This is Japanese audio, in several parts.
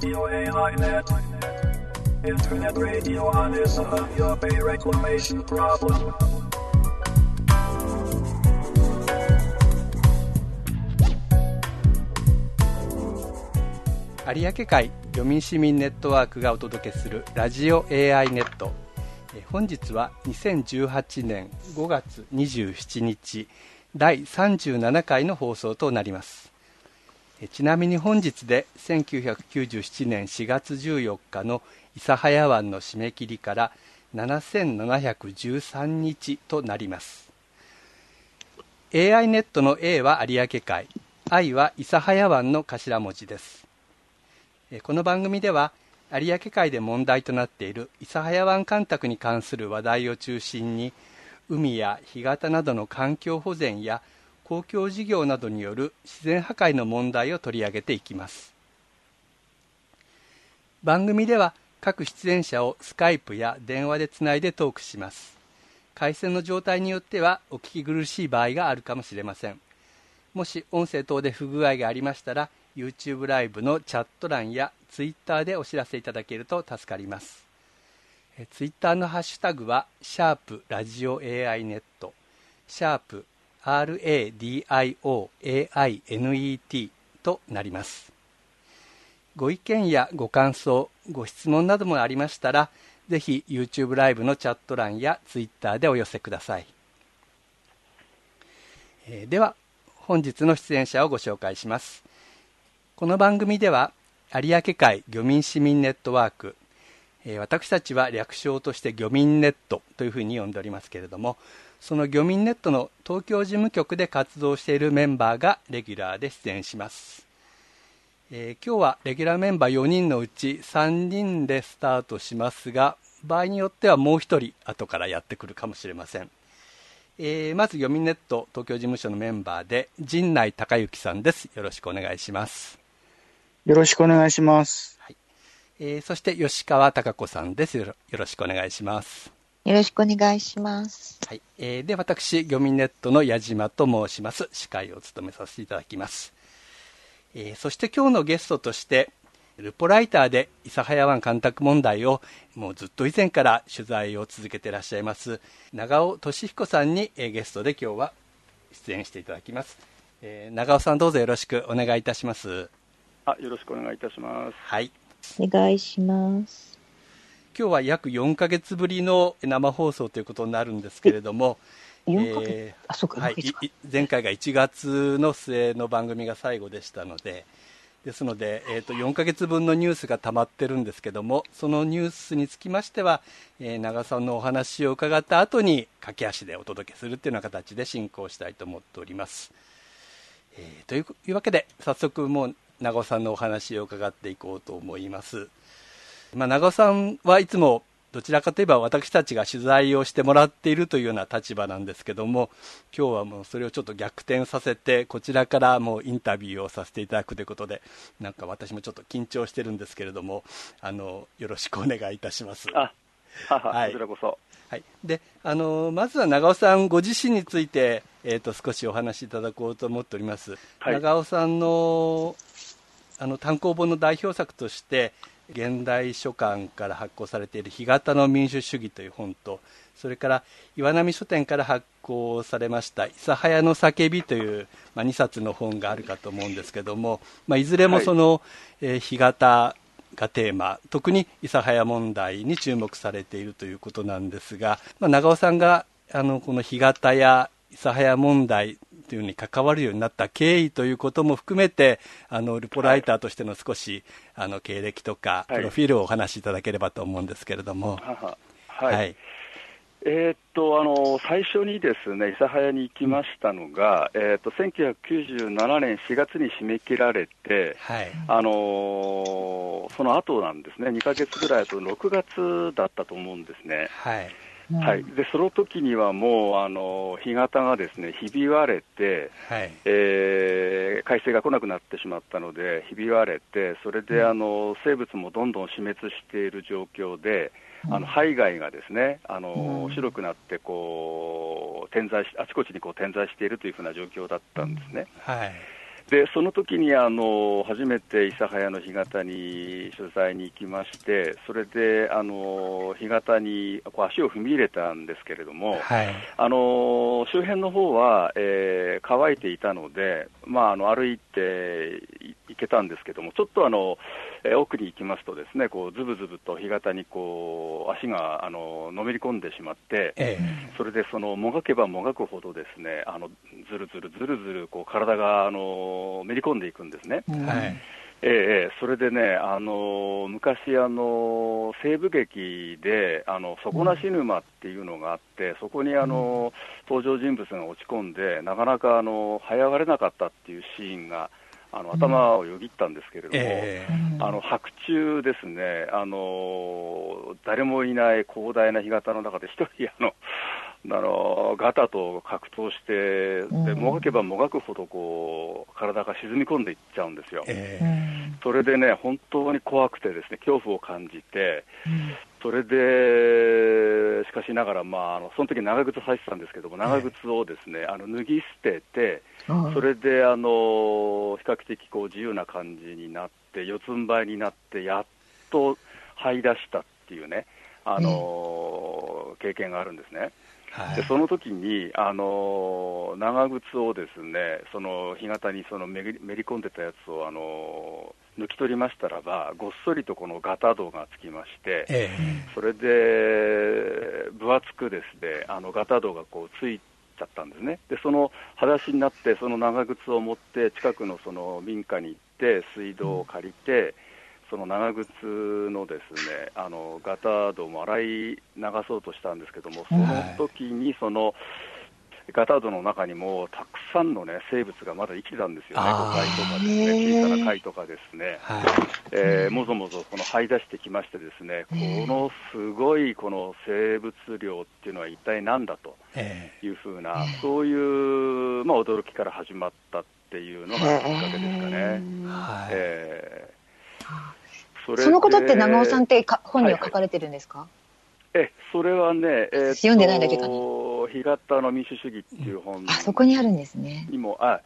Radio AINET. Internet radio on is a your pay reclamation problem. 有明海漁民市民ネットワークがお届けするラジオ AI ネット本日は2018年5月27日第37回の放送となりますちなみに本日で1997年4月14日の諫早湾の締め切りから7713日となります。AI ネットの A は有明海 I は諫早湾の頭文字です。この番組では有明海で問題となっている諫早湾干拓に関する話題を中心に海や干潟などの環境保全や公共事業などによる自然破壊の問題を取り上げていきます。番組では各出演者をスカイプや電話でつないでトークします。回線の状態によってはお聞き苦しい場合があるかもしれません。もし音声等で不具合がありましたら YouTube ライブのチャット欄や Twitter でお知らせいただけると助かります。ツイッターのハッシュタグは、シャープラジオ AI ネット、シャープ RADIOAINET となります。ご意見やご感想、ご質問などもありましたら、ぜひ YouTube ライブのチャット欄や Twitter でお寄せください。えー、では、本日の出演者をご紹介します。この番組では有明海漁民市民ネットワーク、えー、私たちは略称として漁民ネットというふうに呼んでおりますけれどもその漁民ネットの東京事務局で活動しているメンバーがレギュラーで出演します、えー、今日はレギュラーメンバー4人のうち3人でスタートしますが場合によってはもう1人後からやってくるかもしれませんえー、まず、漁民ネット東京事務所のメンバーで、陣内隆之さんです。よろしくお願いします。よろしくお願いします。はい。えー、そして吉川貴子さんですよ。よろしくお願いします。よろしくお願いします。はい。えー、で、私、漁民ネットの矢島と申します。司会を務めさせていただきます。えー、そして今日のゲストとして、ルポライターで諫早湾干拓問題をもうずっと以前から取材を続けていらっしゃいます長尾俊彦さんにゲストで今日は出演していただきます、えー、長尾さんどうぞよろしくお願いいたしますあよろしくお願いいたします。はい。お願いします。今日は約4か月ぶりの生放送ということになるんですけれども、えはい、前回が1月の末の番組が最後でしたので、ですので、えー、と4か月分のニュースが溜まってるんですけども、そのニュースにつきましては、えー、長さんのお話を伺った後に駆け足でお届けするというような形で進行したいと思っております。えー、というわけで、早速もう長尾さんのお話を伺っていこうと思います。まあ、長尾さんはいつもどちらかといえば私たちが取材をしてもらっているというような立場なんですけども今日はもうそれをちょっと逆転させてこちらからもうインタビューをさせていただくということでなんか私もちょっと緊張してるんですけれどもあのよろしくお願いいたします。あはい、こちらこそ。はい、であのまずは長尾さんご自身について、えーと、少しお話しいただこうと思っております。はい、長尾さんのあの単行本の代表作として現代書館から発行されている「干潟の民主主義」という本とそれから岩波書店から発行されました「諫早の叫び」という、まあ、2冊の本があるかと思うんですけども、まあ、いずれもその、はい、えー、干潟がテーマ特に諫早問題に注目されているということなんですが、まあ、長尾さんがあのこの干潟や諫早問題というに関わるようになった経緯ということも含めてあのルポライターとしての少し、はい、あの経歴とか、プロフィールをお話しいただければと思うんですけれども。はい、はい。えー、っとあの最初にですね諫早に行きましたのが、うん、えー、っと1997年4月に締め切られて、はい、あのその後なんですね、2か月ぐらいと6月だったと思うんですね。はいはい、でその時にはもうあの干潟がですねひび割れて、はい。えー、海水が来なくなってしまったので、ひび割れて、それであの生物もどんどん死滅している状況で、あの肺貝がですねあの、白くなってこう点在し、あちこちにこう点在しているというふうな状況だったんですね。はいでその時にあの初めて諫早の干潟に取材に行きまして、それであの干潟にこう足を踏み入れたんですけれども、はい、あの周辺の方は、えー、乾いていたので、まあ、あの歩いて行けたんですけども、ちょっとあの、えー、奥に行きますと、ですねこうずぶずぶと干潟にこう足があののめり込んでしまって、えー、それでそのもがけばもがくほど、ですねあのずるずるずるずるこう体があのめり込んでいくんですね。はいええ、それでね、あの昔あの、西部劇で、あの底なし沼っていうのがあって、そこにあの、登場人物が落ち込んで、なかなかあの這い上がれなかったっていうシーンがあの頭をよぎったんですけれども、えー、あの白昼ですね、あの誰もいない広大な干潟の中で一人あの、あのガタと格闘して、でもがけばもがくほどこう体が沈み込んでいっちゃうんですよ、えー、それでね、本当に怖くて、ですね恐怖を感じて、それで、しかしながら、まあ、あのその時長靴履いてたんですけども、長靴をですね、あの脱ぎ捨てて、それであの比較的こう自由な感じになって、四つん這いになって、やっと這い出したっていうね、あの経験があるんですね。はい、でその時にあの長靴をですねその干潟にそのめり込んでたやつをあの抜き取りましたらば、ごっそりとこのガタ道がつきまして、ええ、それで分厚くですねあのガタ道がこうついちゃったんですね、でその裸足になって、その長靴を持って、近くのその民家に行って、水道を借りて、うんその長靴のですねあのガタ道も洗い流そうとしたんですけども、その時にその、ガタードの中にもたくさんの、ね、生物がまだ生きてたんですよね、ゴカイとかですね、小さな貝とかですね、はい。えー、もぞもぞこの這い出してきまして、ですねこのすごいこの生物量っていうのは一体なんだというふうな、そういう、まあ、驚きから始まったっていうのがきっかけですかね。えー、そそのことって長尾さんってか本には書かれてるんですか、はいはい、えそれはね、えー、読んでないだけかな。干潟の民主主義っていう本、あそこにあるんですね。にも、あ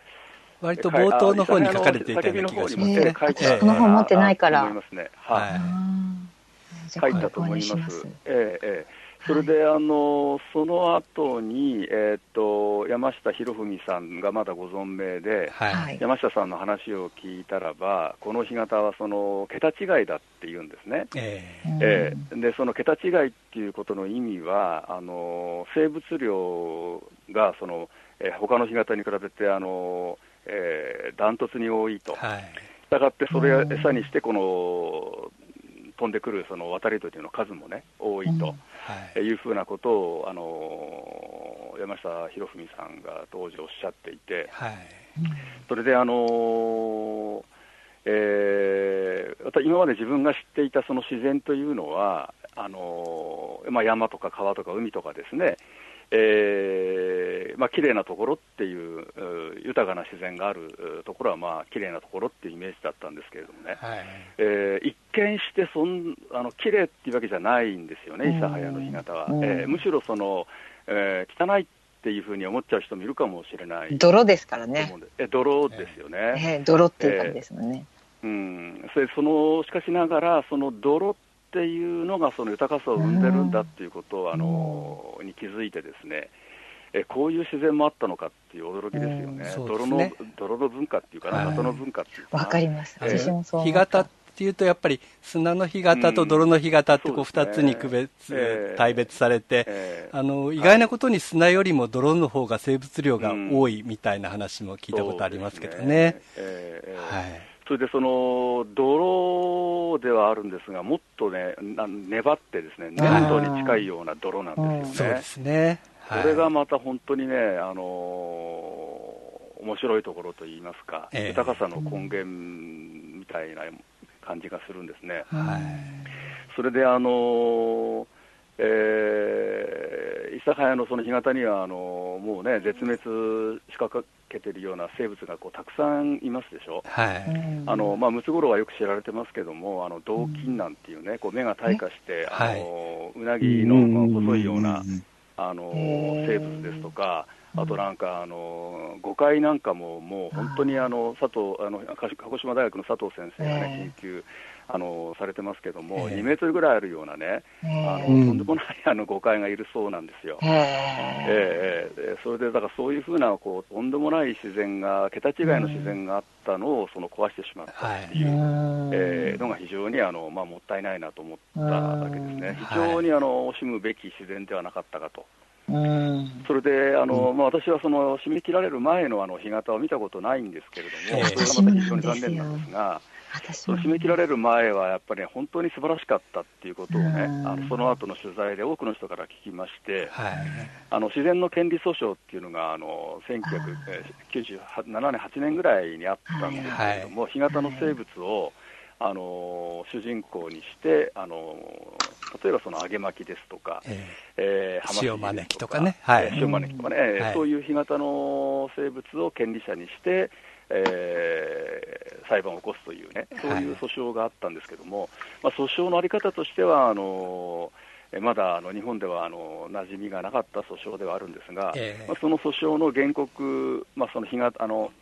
割と冒頭の方に書かれていたような気がしますね。この本持ってないから。思いますね。はい。書いたと思います。ええええ。それで、あのその後に、えーと、山下博文さんがまだご存命で、はい、山下さんの話を聞いたらば、この干潟はその桁違いだって言うんですね、えー、えー、でその桁違いっていうことの意味は、あの生物量がその、えー、他の干潟に比べて、あのえー、ダントツに多いと。はい、したがって、それを餌にして、この飛んでくるその渡り鳥の数もね、多いと。はい、いうふうなことを、あの山下博文さんが当時おっしゃっていて、はい、それで、あのえー、今まで自分が知っていたその自然というのは、あのまあ、山とか川とか海とかですね、えーまあ綺麗なところっていう豊かな自然があるところはまあ綺麗なところっていうイメージだったんですけれどもね、はい、えー、一見してそんあの綺麗っていうわけじゃないんですよね、諫早の干潟は、えー、むしろその、えー、汚いっていうふうに思っちゃう人もいるかもしれない。泥ですからね、え泥ですよね、えー、泥っていう感じですもんね。えー、うん。それそのしかしながら、その泥っっていうのがその豊かさを生んでるんだっていうことを、あのに気づいてですね、えこういう自然もあったのかっていう驚きですよね、泥の泥の文化っていうかな、里の文化っていうかわかります、私もそう干潟っていうと、やっぱり砂の干潟と泥の干潟ってこう2つに区別、大別されて、あの意外なことに砂よりも泥の方が生物量が多いみたいな話も聞いたことありますけどね。はいそれでその泥ではあるんですが、もっとね、粘ってですね、粘土に近いような泥なんですよね。そうですね。はい、これがまた本当にね、あのー、面白いところといいますか、えー、豊かさの根源みたいな感じがするんですね。はい、それであのーえー、諫早のその干潟にはあのもうね絶滅しかけてるような生物がこうたくさんいますでしょ、はい。あのまあ、ムツゴロウはよく知られてますけども、あの銅金なんていうね、こう目が退化して、あのうなぎの細いようなあの生物ですとか、あとなんか、あの誤解なんかも、もう本当にあの佐藤あの鹿児島大学の佐藤先生がね、研究あのされてますけども、えー、2メートルぐらいあるようなね、えー、あのとんでもないあの誤解がいるそうなんですよ。えー、えー、それでだからそういうふうなこうとんでもない自然が、桁違いの自然があったのをその壊してしまったっていう、えー、のが非常にあの、まあ、もったいないなと思っただけですね、非常にあの惜しむべき自然ではなかったかと。それであの、まあ、私はその締め切られる前のあの干潟を見たことないんですけれども、それがまた非常に残念なんですが。その締め切られる前は、やっぱり、ね、本当に素晴らしかったっていうことをね、あのその後の取材で多くの人から聞きまして、はい、あの自然の権利訴訟っていうのが、あの1997年、8年ぐらいにあったんですけれども、干潟の生物を、あの主人公にして、あの例えばその揚げ巻きですとか、えー、えー、塩招きとかね、はい、塩招きとかね、はい、そういう干潟の生物を権利者にして、えー、裁判を起こすというね、そういう訴訟があったんですけども、はい、まあ、訴訟のあり方としては、あのまだあの日本ではあの馴染みがなかった訴訟ではあるんですが、えー、まあ、その訴訟の原告、まあ、その日があの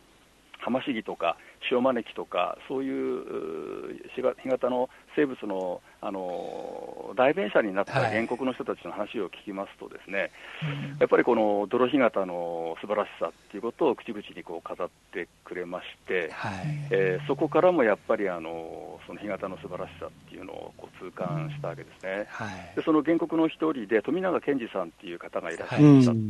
ハマシギとか塩招きとか、そういう干潟の生物のあの代弁者になった原告の人たちの話を聞きますと、ですね、はい、やっぱりこの泥干潟の素晴らしさっていうことを口々にこう語ってくれまして、はい、えー、そこからもやっぱりあのその干潟の素晴らしさっていうのをこう痛感したわけですね。はい、でその原告の一人で富永健二さんっていう方がいらっしゃっ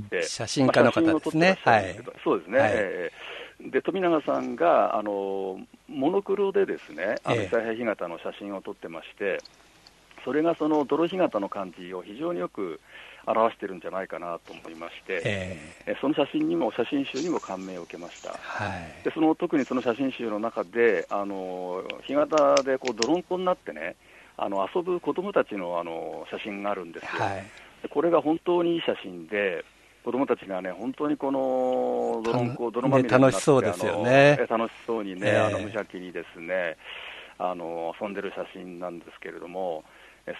て、はい、写真家の方ですね。はい、そうですね。えーで富永さんがあのモノクロでですね、あの太平干潟の写真を撮ってまして、それがその泥干潟の感じを非常によく表してるんじゃないかなと思いまして、えー、その写真にも写真集にも感銘を受けました、はい、でその特にその写真集の中で、あの干潟でこう泥んこになってね、あの遊ぶ子供たちのあの写真があるんですよ、はい、これが本当にいい写真で、子供たちがね、本当にこの泥んこ、泥まみれになって、ね、楽しそうですよね。楽しそうにね、えー、あの無邪気にですね、あの遊んでる写真なんですけれども、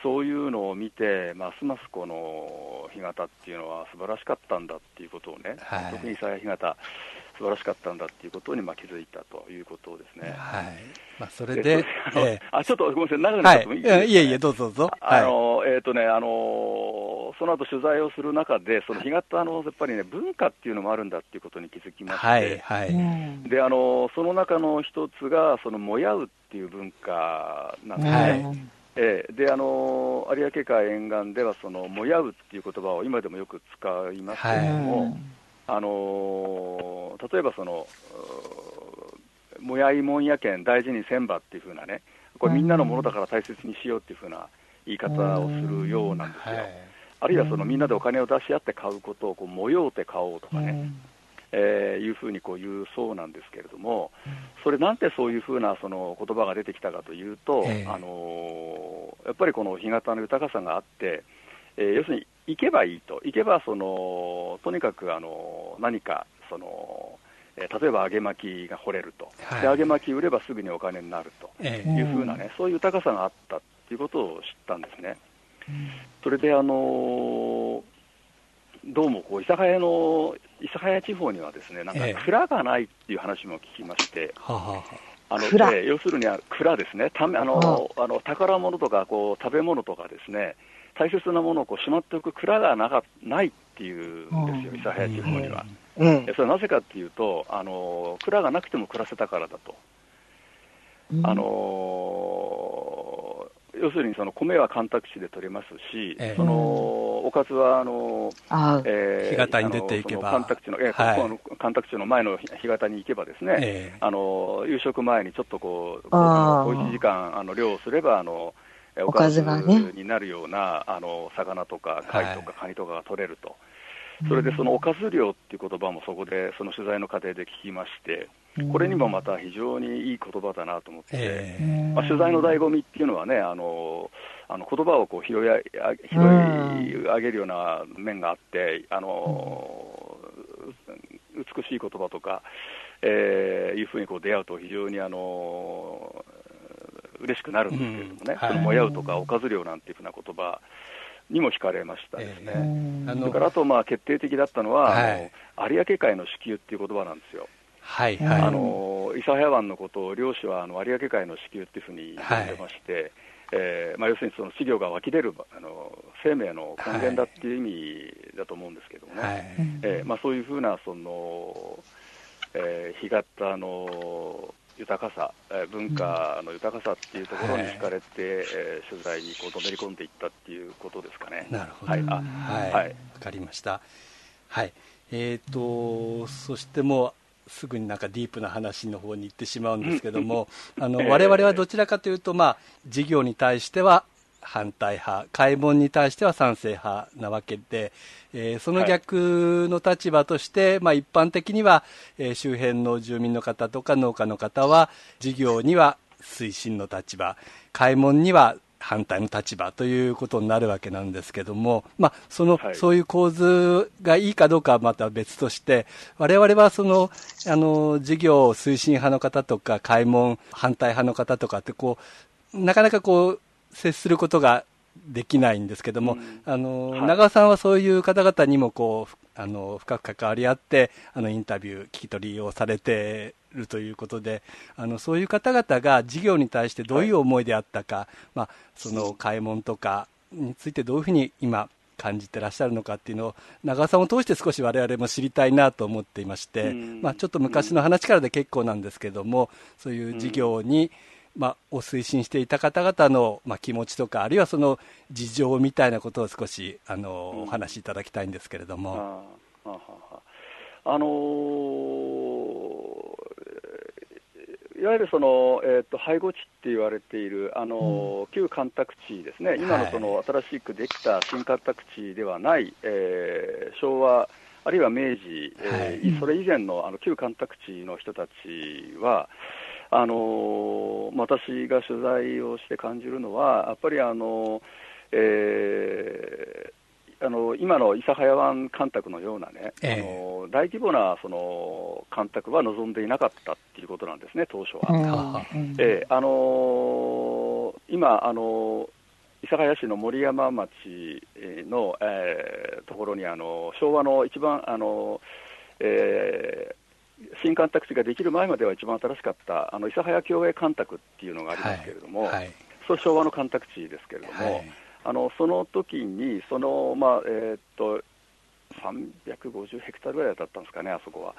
そういうのを見て、ますますこの干潟っていうのは素晴らしかったんだっていうことをね、はい、特に諫干潟、素晴らしかったんだっていうことにまあ気づいたということですね。はい。まあ、それで、えー、あちょっとごめんなさい、長くなってもいいですか、はい、いえいえ、どうぞどうぞ。あのえっ、ー、とね、あのその後取材をする中で、その干潟のやっぱりね、文化っていうのもあるんだっていうことに気づきまして、はいはい、であのその中の一つが、そのもやうっていう文化なんですね。はい。えー、であの有明海沿岸ではそのもやうっていう言葉を今でもよく使いますけれども、はい、あの例えばそのもやいもんやけん大事にせんばっていうふうなねこれみんなのものだから大切にしようっていうふうな言い方をするようなんですよ、はい、あるいはそのみんなでお金を出し合って買うことをこう模って買おうとかね、えー、いうふうにこう言うそうなんですけれども、それなんでそういうふうなその言葉が出てきたかというと、えー、あのやっぱりこの干潟の豊かさがあって、えー、要するに行けばいいと、行けばそのとにかくあの何かその、えー、例えば揚げ巻きが掘れると、はい、で揚げ巻き売ればすぐにお金になると。いうふうなね、そういう豊かさがあったということを知ったんですね。それであのどうもこう諫早の諫早地方にはですねなんか蔵がないっていう話も聞きまして、あのえ要するに蔵ですね、たあのあの宝物とかこう食べ物とかですね大切なものをこうしまっておく蔵がなかないっていうんですよ、諫早地方には。うん、それはなぜかっていうとあの、蔵がなくても暮らせたからだと。あの要するにその米は干拓地で取れますし、えそのおかずはあの、えー、干潟に出ていけば、干拓地の、えーはい、干拓地の前の干潟に行けばですね、えー、あの夕食前にちょっとこう、小一時間あの漁をすればあのおかずになるような、あの魚とか貝とかカニとかが取れると。それでそのおかず漁っていう言葉もそこで、その取材の過程で聞きまして、これにもまた非常にいい言葉だなと思って、えー、まあ、取材の醍醐味っていうのはね、あのあの言葉をこう拾い拾い上げるような面があって、あの美しい言葉とか、えー、いうふうにこう出会うと、非常にあの嬉しくなるんですけれどもね、うん。はい、そのもやうとかおかず漁なんていうふうな言葉にも引かれましたですね。えー、それからあと、まあ、決定的だったのは、はい、あの有明海の支給っていう言葉なんですよ。はいはい、あの諫早湾のことを漁師はあの有明海の支給っていうふうに呼んでまして、はい、えー、まあ、要するにその稚魚が湧き出るあの生命の根源だっていう意味だと思うんですけどもね、はい、えー、まあ、そういうふうなその、えー、干潟の豊かさ、えー、文化の豊かさっていうところに惹かれて、えー、取材にこうのめり込んでいったっていうことですかね。なるほど。はい。あはい。わ、はい、かりました。はい。えっ、ー、と、そしてもう、すぐになんかディープな話の方に行ってしまうんですけども、あの我々はどちらかというと、まあ、事業に対しては反対派、開門に対しては賛成派なわけで、えー、その逆の立場として、はい、まあ、一般的には、えー、周辺の住民の方とか農家の方は、事業には推進の立場、開門には反対の立場ということになるわけなんですけども、まあ、その、はい、そういう構図がいいかどうかはまた別として、我々はその、あの、事業推進派の方とか、開門反対派の方とかって、こう、なかなかこう、接することができないんですけども、うん、あの、はい、長尾さんはそういう方々にもこう、あの、深く関わり合って、あの、インタビュー、聞き取りをされてるということで、あの、そういう方々が事業に対してどういう思いであったか、はい、まあ、その、買い物とかについてどういうふうに今、感じてらっしゃるのかっていうのを長尾さんを通して少し我々も知りたいなと思っていまして、まあ、ちょっと昔の話からで結構なんですけどもそういう事業に、まあ、を推進していた方々の、まあ、気持ちとか、あるいはその事情みたいなことを少しあの、うん、お話しいただきたいんですけれども。あははあのー、いわゆるその、えーと、背後地って言われている、あのー、旧干拓地ですね、今のその新しくできた新干拓地ではない、えー、昭和、あるいは明治、えー、それ以前のあの旧干拓地の人たちは、あの私が取材をして感じるのは、やっぱりあの、えー、あの今の諫早湾干拓のようなね、えー、あの大規模なその干拓は望んでいなかったっていうことなんですね、当初は。えー、あの今あの諫早市の森山町の、えー、ところにあの昭和の一番あの、え新干拓地ができる前までは一番新しかったあの諫早共栄干拓っていうのがありますけれども、はいはい、それ昭和の干拓地ですけれども、はい、あのその時にその、まあえー、っと350ヘクタールぐらいだったんですかね、あそこは。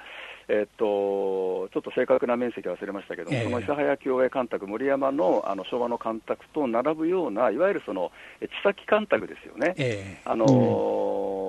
えー、っとちょっと正確な面積忘れましたけども、えー、その諫早共栄干拓、森山のあの昭和の干拓と並ぶような、いわゆるその地先干拓ですよね。えー、あのーうん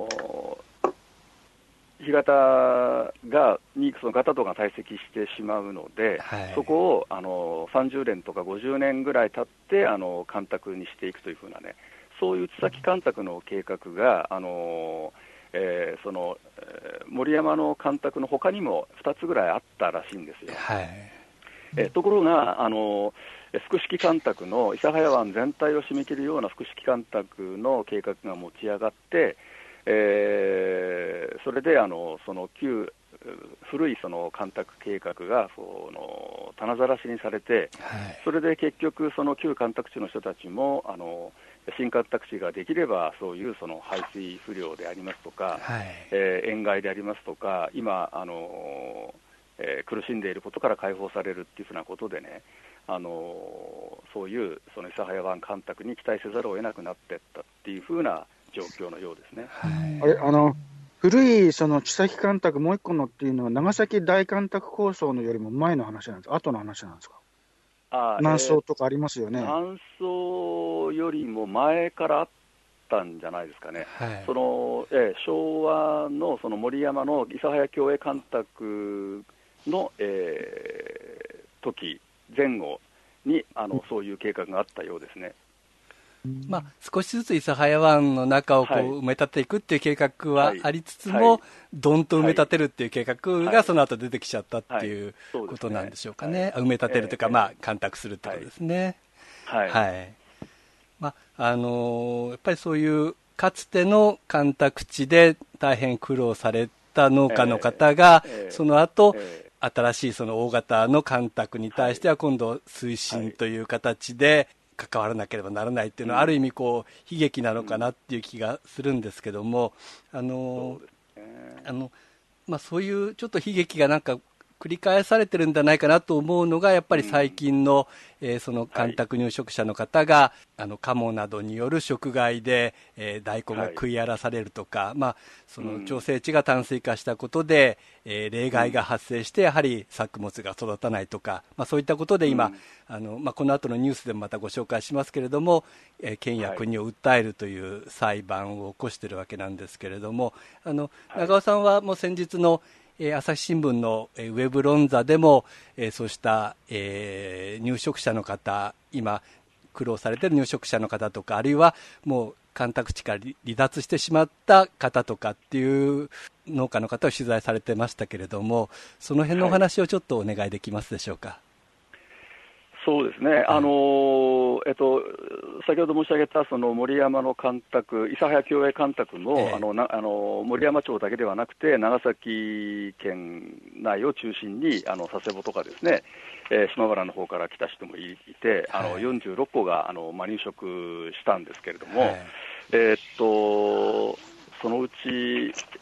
干潟がにそのガタとが堆積してしまうので、はい、そこをあの30年とか50年ぐらい経ってあの干拓にしていくというふうなね、そういう地先干拓の計画が、あのえー、その、えー、森山の干拓のほかにも2つぐらいあったらしいんですよ。はい、えー、ところが、あの複式干拓の諫早湾全体を締め切るような複式干拓の計画が持ち上がって、えー、それであのその旧古いその干拓計画がその棚ざらしにされて、はい、それで結局、その旧干拓地の人たちもあの新干拓地ができれば、そういうその排水不良でありますとか、はい、えー、塩害でありますとか、今、あのえー、苦しんでいることから解放されるっていうふうなことでね、あのそういうその諫早湾干拓に期待せざるを得なくなっていったっていうふうな状況のようですね。はい、あれあの古いその地先干拓もう一個のっていうのは、長崎大干拓構想のよりも前の話なんですか、後の話なんですか？あ南宋とかありますよね、えー、南宋よりも前からあったんじゃないですかね、はい、そのえー、昭和のその森山の諫早共栄干拓の、えー、時前後にあの、そういう計画があったようですね。まあ、少しずつ諫早湾の中をこう埋め立てていくっていう計画はありつつも、どんと埋め立てるっていう計画がその後出てきちゃったっていうことなんでしょうかね、埋め立てるというか、まあ、干拓するってことですね。はい、はい。まああのー、やっぱりそういうかつての干拓地で大変苦労された農家の方が、その後、新しいその大型の干拓に対しては今度推進という形で関わらなければならないっていうのは、ある意味こう悲劇なのかなっていう気がするんですけども、あの、あのまあ、そういうちょっと悲劇がなんか繰り返されてるんじゃないかなと思うのが、やっぱり最近の、うん、えー、その干拓入植者の方が、はい、あの、カモなどによる食害で、えー、大根が食い荒らされるとか、はい、まあ、その調整地が淡水化したことで、うん、えー、例外が発生して、やはり作物が育たないとか、まあ、そういったことで今、うん、あの、まあ、この後のニュースでもまたご紹介しますけれども、えー、県や国を訴えるという裁判を起こしているわけなんですけれども、あの、長尾さんはもう先日の、えー、朝日新聞の、えー、ウェブ論座でも、えー、そうした、えー、入植者の方、今、苦労されている入植者の方とか、あるいはもう干拓地から離脱してしまった方とかっていう農家の方を取材されてましたけれども、その辺のお話をちょっとお願いできますでしょうか。はいそうですね、あのえっと、先ほど申し上げたその森山の干拓、諫早共栄干拓も、えー、あのなあの森山町だけではなくて、長崎県内を中心にあの佐世保とかですね、えー、島原の方から来た人もいて、はい、あの46個があの、まあ、入植したんですけれども、はい、えー、っとそのうち、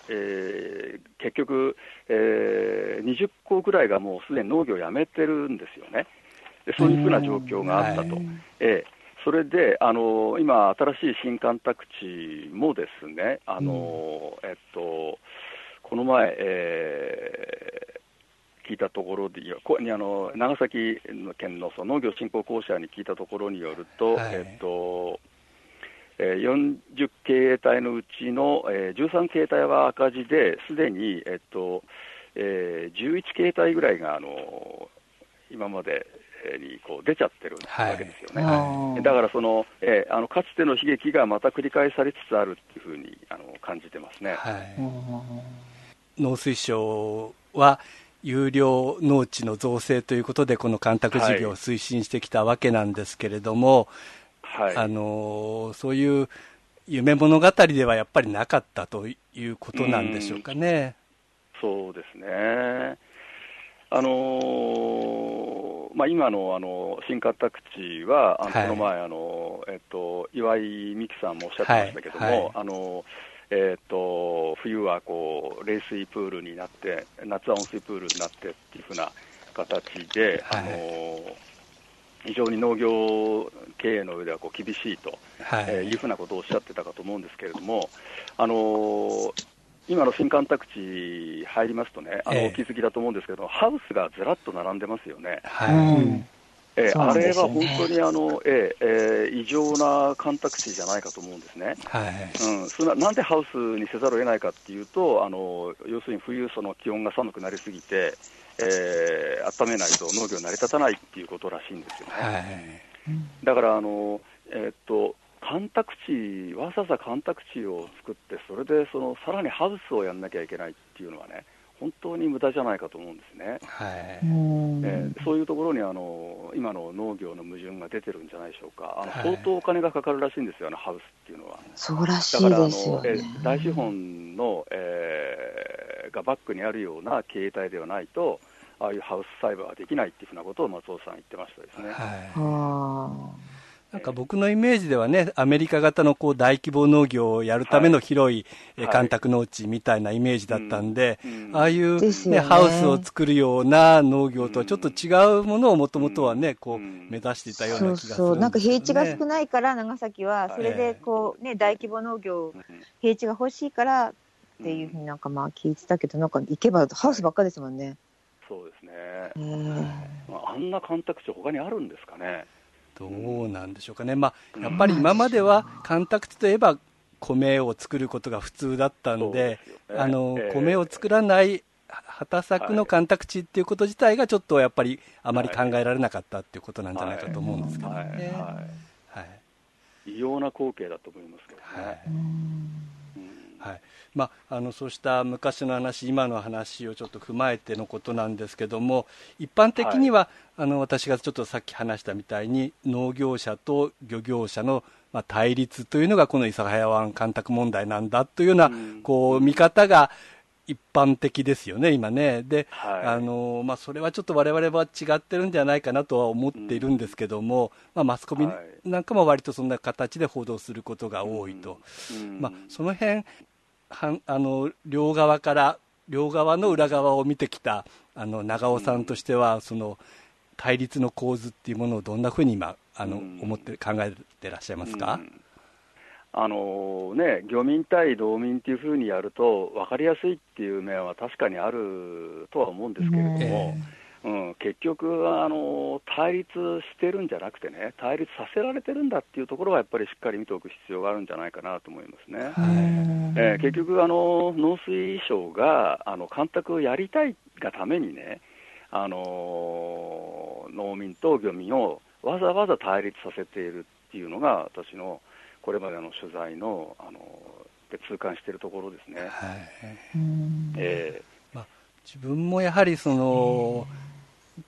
えー、結局、えー、20個ぐらいがもうすでに農業をやめてるんですよね。でそういうふうな状況があったと。えーそれで、あの今、新しい新干拓地もですね、あの、うん、えっと、この前、えー、聞いたところで、こあの長崎県のその農業振興公社に聞いたところによると、はい、えっと、えー、40経営体のうちの、えー、13経営体は赤字で、すでに、えっとえー、11経営体ぐらいがあの今までにこう出ちゃってるわけですよね、はい、だからその、えー、あのかつての悲劇がまた繰り返されつつあるっていうふうにあの感じてますね、はい、農水省は有料農地の造成ということで、この干拓事業を推進してきたわけなんですけれども、はい、あのそういう夢物語ではやっぱりなかったということなんでしょうかね。うそうですね。あのーまあ、今のあの新干拓地は、あの、この前あの、えっと、岩井美樹さんもおっしゃってましたけども、あのえっと、冬はこう冷水プールになって、夏は温水プールになってっていうふうな形で、はい、あの非常に農業経営の上ではこう厳しいと、はい。えー、いうふうなことをおっしゃってたかと思うんですけれども、あの今の新干拓地入りますとね、あの、お気づきだと思うんですけど、ハウスがずらっと並んでますよね。はいえー、ね、あれは本当にあの、えーえー、異常な干拓地じゃないかと思うんですね。はいうん、そななんでハウスにせざるを得ないかっていうと、あの要するに冬、その気温が寒くなりすぎて、えー、温めないと農業成り立たないっていうことらしいんですよね。はい、だからあの、えー、っと干拓地、わざわざ干拓地を作って、それでそのさらにハウスをやんなきゃいけないっていうのはね、本当に無駄じゃないかと思うんですね、はい。えー、そういうところにあの今の農業の矛盾が出てるんじゃないでしょうか、あの相当お金がかかるらしいんですよ、あのハウスっていうのは。そうらしいですよ、ね、だからあの、え大資本の、えー、がバックにあるような経営体ではないと、ああいうハウス栽培はできないっていうふうなことを松尾さん言ってましたですね。はいなんか僕のイメージではね、アメリカ型のこう大規模農業をやるための広い干拓農地みたいなイメージだったんで、ああいうね、ね。ハウスを作るような農業とはちょっと違うものをもともとはね、こう目指していたような気がする、ね、そうそう、なんか平地が少ないから長崎は、それでこうね、大規模農業、平地が欲しいからっていうふうになんかまあ聞いてたけど、なんか行けばハウスばっかですもんね。そうですね。あんな干拓地他にあるんですかね。どうなんでしょうかね、まあ、やっぱり今までは干拓地といえば米を作ることが普通だったんで、でね、あの、えー、米を作らない畑作の干拓地っていうこと自体がちょっとやっぱりあまり考えられなかったっていうことなんじゃないかと思うんですけどね。はい。はい。異様な光景だと思いますけどね。はい。はいまあ、あのそうした昔の話、今の話をちょっと踏まえてのことなんですけども、一般的には、はい、あの私がちょっとさっき話したみたいに、農業者と漁業者の、まあ、対立というのが、この諫早湾干拓問題なんだというような、うん、こう見方が一般的ですよね、今ね。で、はい、あのまあ、それはちょっと我々は違ってるんじゃないかなとは思っているんですけども、まあ、マスコミなんかも割とそんな形で報道することが多いと、まあ、その辺はあの両側から両側の裏側を見てきたあの長尾さんとしては、その対立の構図っていうものをどんなふうに今あの、思って考えてらっしゃいますか、あのね、漁民対道民っていうふうにやると、分かりやすいっていう面は確かにあるとは思うんですけれども、うん、うん、結局あの、対立してるんじゃなくてね、対立させられてるんだっていうところは、やっぱりしっかり見ておく必要があるんじゃないかなと思いますね。えー、結局あの、農水省があの干拓をやりたいがためにね、あの農民と漁民をわざわざ対立させているっていうのが、私のこれまでの取材のあので痛感しているところですね。はい。えー。まあ、自分もやはりその、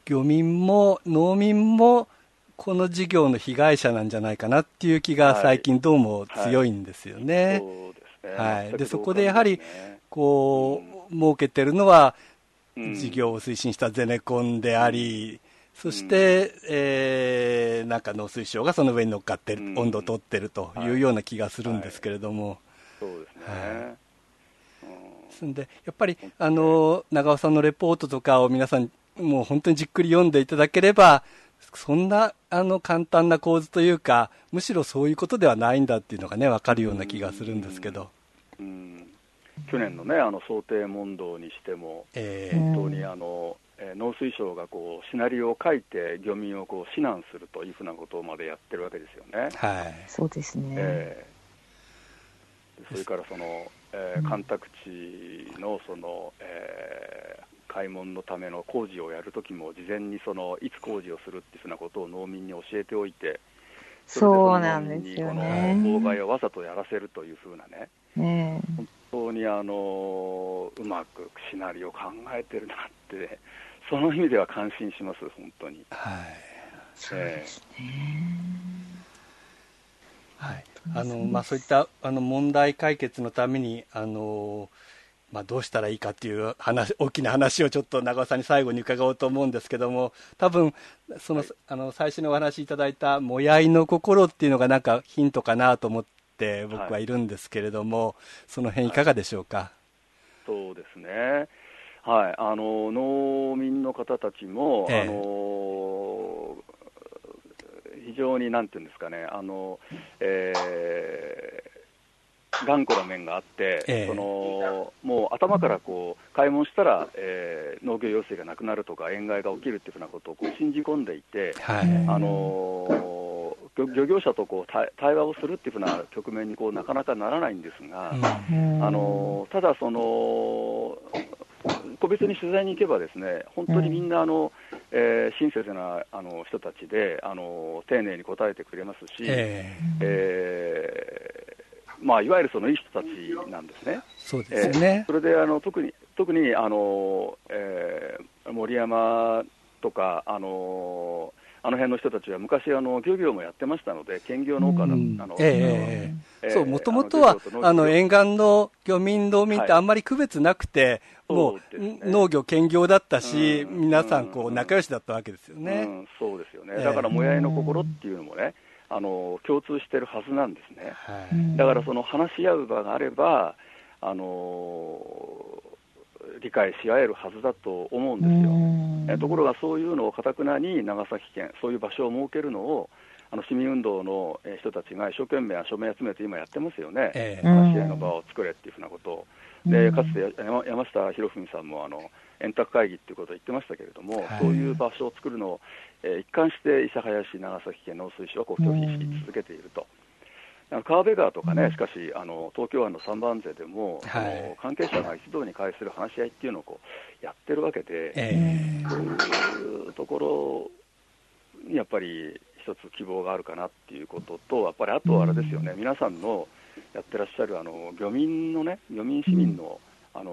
漁民も農民もこの事業の被害者なんじゃないかなっていう気が最近どうも強いんですよね。はい、でそこでやはりこう、うん、儲けてるのは、事業を推進したゼネコンであり、そして、うん、えー、なんか農水省がその上に乗っかってる、うん、温度を取ってるというような気がするんですけれども。はい、そうですね、はい。ですんで、やっぱりあの長尾さんのレポートとかを皆さん、もう本当にじっくり読んでいただければ、そんなあの簡単な構図というか、むしろそういうことではないんだっていうのがね、分かるような気がするんですけど。うん、うん、去年のね、あの想定問答にしても、えー、本当にあのえー、農水省がこうシナリオを書いて漁民をこう指南するというふうなことまでやってるわけですよね。はい、そうですね、えー、それからその、えー、干拓地のその、えー、開門のための工事をやるときも事前にそのいつ工事をするっていうふうなことを農民に教えておいてそうなんですよね妨害をわざとやらせるというふうなね、ね本当にあのうまくシナリオを考えてるなって。その意味では感心します、本当に。はい。そうですね。はい。あの、まあ、そういったあの問題解決のために、あの。まあ、どうしたらいいかっていう話大きな話をちょっと長尾さんに最後に伺おうと思うんですけども多分その、はい、あの最初にお話しいただいた「もやいの心」っていうのがなんかヒントかなと思って僕はい。るんですけれども、はい、その辺いかがでしょうか、はい、そうですね。はい、あの農民の方たちも、ええ、あの非常になんていうんですかね、あのえー、頑固な面があって、え、そのもう頭からこう開門したら、えー、農業用水がなくなるとか、塩害が起きるっていうふうなことをこう信じ込んでいて、はい、あの漁業者とこう対話をするっていうふうな局面にこうなかなかならないんですが、うん、あのただその、個別に取材に行けば、ですね本当にみんなあの、うん、えー、親切なあの人たちであの丁寧に答えてくれますし、えー、えー、まあ、いわゆるそのいい人たちなんですね。そうですね、えー、それであの特に特にあの、えー、森山とかあのあの辺の人たちは昔あの漁業もやってましたので兼業農家の、うん、あの、えー、えー、そうもともとはあの沿岸の漁民農民ってあんまり区別なくて、はい、もう、ね、農業兼業だったし、うん、皆さんこう仲良しだったわけですよね、うん、そうですよね。だからもやいの心っていうのもね、あの共通してるはずなんですね、はい、だからその話し合う場があればあの理解し合えるはずだと思うんですよ。えところがそういうのをかたくなに長崎県、そういう場所を設けるのを、あの市民運動の人たちが一生懸命署名集めて今やってますよね、えー、話し合いの場を作れっていうふうなことを。でかつて山下博文さんもあの円卓会議っていうことを言ってましたけれども、はい、そういう場所を作るのを、えー、一貫して諫早市、長崎県農水省はこう拒否し続けていると。川辺川とかね、しかしあの東京湾の三番勢でも、はい、関係者が一堂に会する話し合いっていうのをこうやってるわけで、えー、そういうところにやっぱり一つ希望があるかなっていうことと、やっぱりあとはあれですよね、皆さんのやってらっしゃるあの漁民のね、漁民市民のあの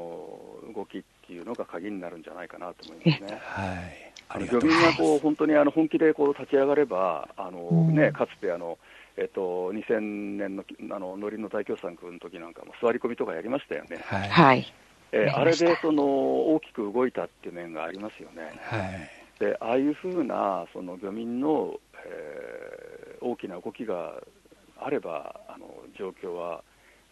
動きっていうのが鍵になるんじゃないかなと思いますね。はい漁民がこう本当にあの本気でこう立ち上がれば、あのね、かつてあのえっと、2000年のあののりの大協賛の時なんかも座り込みとかやりましたよね。はい、えー、あれでその大きく動いたっていう面がありますよね。はい、でああいうふうなその漁民の、えー、大きな動きがあればあの状況は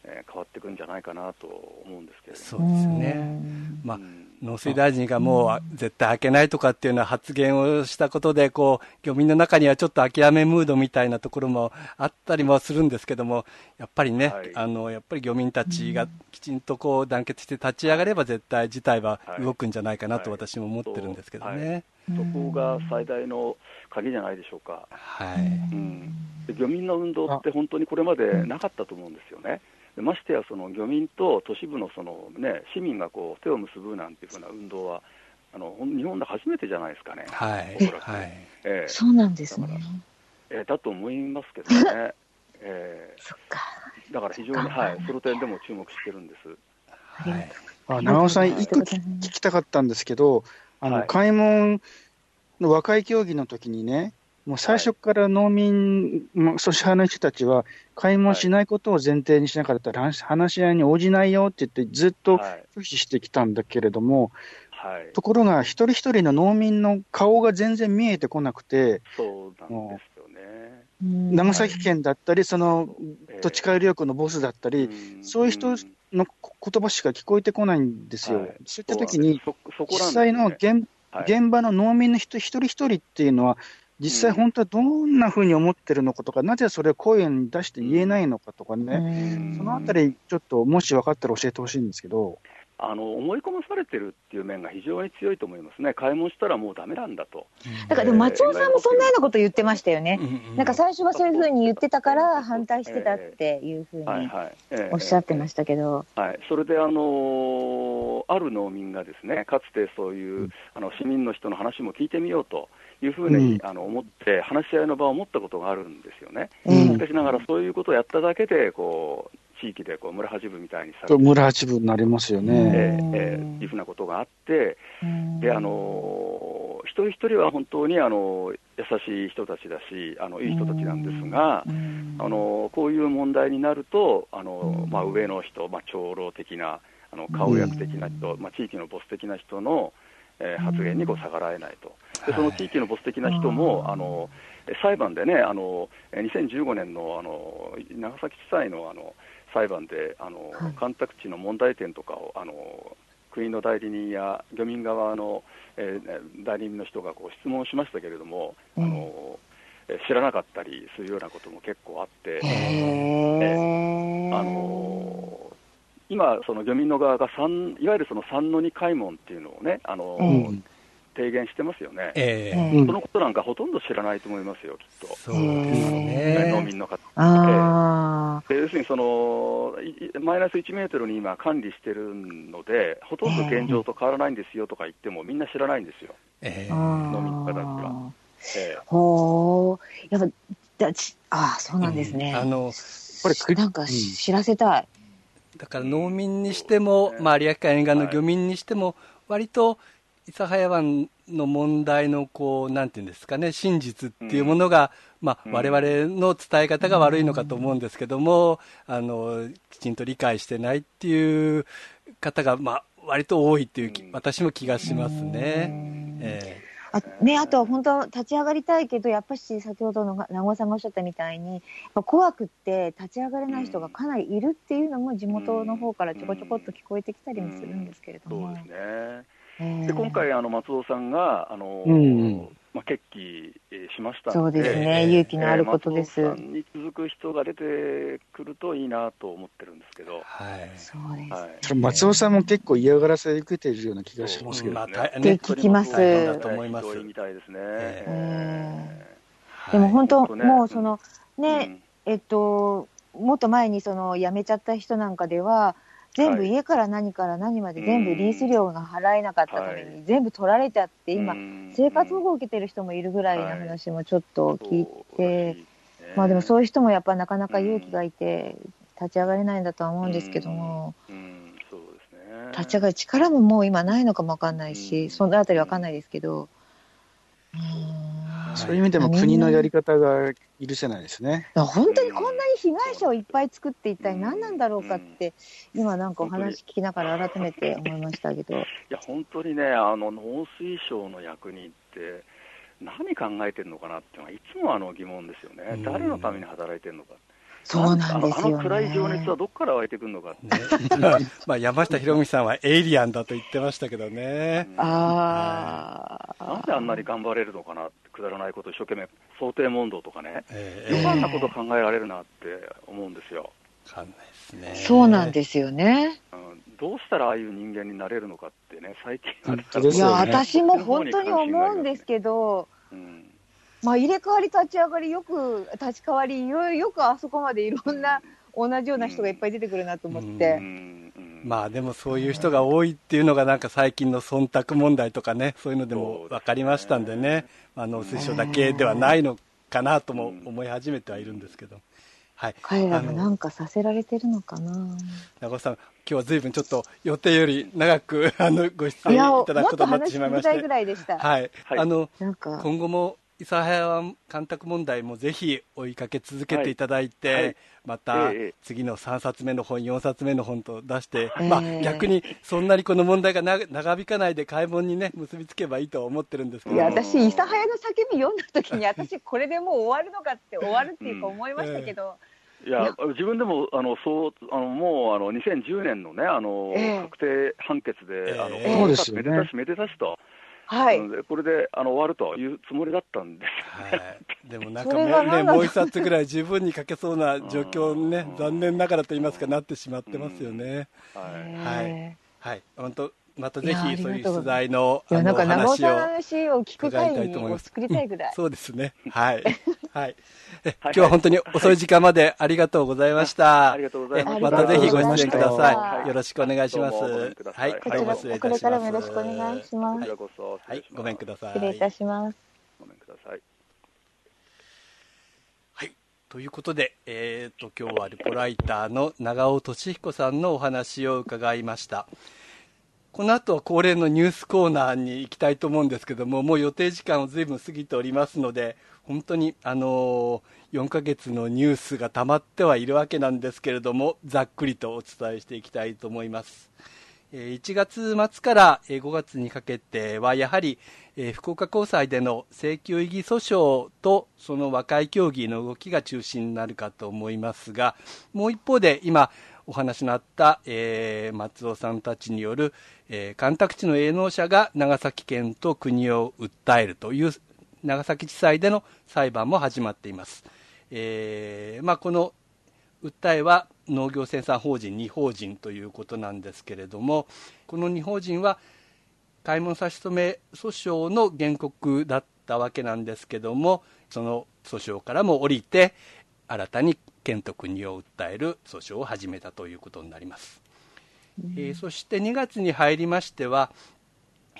えー、変わっていくんじゃないかなと思うんですけれどそうですね、まあ、農水大臣がもう絶対開けないとかっていうような発言をしたことで、こう漁民の中にはちょっと諦めムードみたいなところもあったりもするんですけども、やっぱりね、はい、あのやっぱり漁民たちがきちんとこう団結して立ち上がれば、絶対事態は動くんじゃないかなと私も思ってるんですけどね。はい。はいそこが最大の鍵じゃないでしょうか、はい。うん、漁民の運動って本当にこれまでなかったと思うんですよね。ましてやその漁民と都市部のその、ね、市民がこう手を結ぶなんていうふうな運動は、あの日本で初めてじゃないですかね、はい、おそらく、はい。えー、そうなんですね。えー、だと思いますけどね、えー、そっか。だから非常に、はい、その点でも注目してるんです。はい、あ長尾さん、一個聞きたかったんですけど、あの、はい、開門の和解協議の時にね、もう最初から農民、はい、そして派の人たちは、開門しないことを前提にしなかったら、話し合いに応じないよって言って、ずっと拒否してきたんだけれども、はい、ところが、一人一人の農民の顔が全然見えてこなくて、そうなんですよね。長崎県だったり、その土地改良区のボスだったり、えー、そういう人の言葉しか聞こえてこないんですよ。はい、そういったときに、実際の現,、現場の農民の人一人一人っていうのは、実際本当はどんなふうに思ってるのかとか、なぜそれを声に出して言えないのかとかね、そのあたり、ちょっともし分かったら教えてほしいんですけど。あの思い込まされてるっていう面が非常に強いと思いますね、買い物したらもうだめなんだと。だからでも松尾さんもそんなようなこと言ってましたよね、なんか最初はそういうふうに言ってたから、反対してたっていうふうにおっしゃってましたけど、はい、それで、あのある農民がですねかつてそういうあの市民の人の話も聞いてみようと。いうふうに、あの思って、話し合いの場を持ったことがあるんですよね。しかしながら、そういうことをやっただけで、こう地域でこう村八分みたいにされて、村八分になりますよね。えー、えー、いうふうなことがあって、であの一人一人は本当にあの優しい人たちだし、あのいい人たちなんですが、あのこういう問題になると、あのまあ、上の人、まあ、長老的な、あの顔役的な人、まあ、地域のボス的な人の、えー、発言にこう逆らえないと。でその地域のボス的な人も、あの裁判でね、あの2015年のあの長崎地裁のあの裁判であの、はい、干拓地の問題点とかをあの国の代理人や漁民側の、えー、代理人の人がこう質問しましたけれども、うん、あの知らなかったりするようなことも結構あって、えー、あの今、その漁民の側がいわゆるその三の二開門っていうのをね、あの、うん。提言してますよね、えー、そのことなんかほとんど知らないと思いますよ、きっと、そうですね。農民の方、えー、要するにそのマイナス1メートルに今、管理してるので、ほとんど現状と変わらないんですよとか言っても、みんな知らないんですよ、えー、農民の方たちは。えー、ほー。やっぱだああ、そうなんですね。うん、あのこれなんか知らせたい。だから農民にしても、まあ、有明海沿岸の漁民にしても、割と諫早湾の問題のこう、なんていうんですかね、真実っていうものが、うん。まあ、我々の伝え方が悪いのかと思うんですけども、うん、あのきちんと理解してないっていう方が、まあ、割と多いっていう、私も気がしますね。えーあね、あとは本当、立ち上がりたいけど、やっぱし先ほどの名古屋さんがおっしゃったみたいに、怖くって立ち上がれない人がかなりいるっていうのも、地元の方からちょこちょこっと聞こえてきたりもするんですけれども。そうですね。で今回、あの松尾さんが、あのうんまあ、決起しましたそうですね、勇気のあることです。松尾さんに続く人が出てくるといいなと思ってるんですけど、はい、そうです、はい、松尾さんも結構嫌がらせ受けているような気がしますけど、ね、まあ、ね、聞きます。だと思います。みたいです。ね。え。ー、でも本当、ね、もうその、ね、うん、えっと、もっと前にその辞めちゃった人なんかでは、全部家から何から何まで全部リース料が払えなかったために全部取られちゃって今生活保護を受けてる人もいるぐらいの話もちょっと聞いて、まあでもそういう人もやっぱなかなか勇気がいて立ち上がれないんだとは思うんですけども、立ち上がる力ももう今ないのかもわかんないし、そのあたりわかんないですけど。そういう意味でも国のやり方が許せないですね。本当にこんなに被害者をいっぱい作って一体何なんだろうかって、今なんかお話聞きながら改めて思いましたけど。いや、本当にね、あの、農水省の役人って、何考えてるのかなっていうのは、いつもあの疑問ですよね。誰のために働いてるのか。そうなんですよ、ね、あの暗い情熱はどこから湧いてくるのか、ね、まあ山下博美さんはエイリアンだと言ってましたけどね。ああ、なんであんなに頑張れるのかなって、くだらないこと一生懸命、想定問答とかね、えー、なこと考えられるなって思うんですよ。かんないですね。そうなんですよね。うん、どうしたらああいう人間になれるのかってね、最近、いや、私も本当に思うんですけど、うんまあ、入れ替わり立ち上がり、よく立ち替わり、よくあそこまでいろんな同じような人がいっぱい出てくるなと思って。まあでもそういう人が多いっていうのがなんか最近の忖度問題とかね、そういうのでも分かりましたんでね、あの水晶だけではないのかなとも思い始めてはいるんですけど。はい、彼らがなんかさせられてるのかな。長尾さん、今日はずいぶんちょっっと予定より長くあのご出演いただくことになってしまいまして、はい、あの今後も諫早湾干拓問題もぜひ追いかけ続けていただいて、はい。はい、また次の3冊目の本、4冊目の本と出して、まあ、逆にそんなにこの問題が長引かないで開門に、ね、結びつけばいいと思ってるんですけど。いや私、諫早の叫び読んだ時に、私、これでもう終わるのかって、終わるっていうか思いましたけど。いや自分でもあのそうあのもうあの2010年のねあの、えー、確定判決で、えー、あの、えー、めでたしめでたしとはい、これであの終わるというつもりだったんです、はい、でもなんかね、もう一冊ぐらい十分に書けそうな状況にね、残念ながらと言いますか、なってしまってますよね。はい、はい。はい、本当またぜひそういう取材のあの話を話を聞く会を作りたいぐらい、そうですね。はい。はい。今日は本当に遅い時間までありがとうございました。ありがとうございます。またぜひご出演ください。よろしくお願いします。はい。こちら、これからもよろしくお願いします。はい。ごめんください。失礼いたします。ごめんください。はい。ということで、えっ、と、今日はルポライターの長尾俊彦さんのお話を伺いました。この後は恒例のニュースコーナーに行きたいと思うんですけども、もう予定時間をずいぶん過ぎておりますので、本当に、あのー、4ヶ月のニュースが溜まってはいるわけなんですけれども、ざっくりとお伝えしていきたいと思います。1月末から5月にかけては、やはり福岡高裁での請求異議訴訟とその和解協議の動きが中心になるかと思いますが、もう一方で今、お話のあった、えー、松尾さんたちによる、えー、干拓地の営農者が長崎県と国を訴えるという長崎地裁での裁判も始まっています。えーまあ、この訴えは農業生産法人2法人ということなんですけれどもこの2法人は開門差し止め訴訟の原告だったわけなんですけどもその訴訟からも降りて新たに県と国を訴える訴訟を始めたということになります。うん、えー、そして2月に入りましては、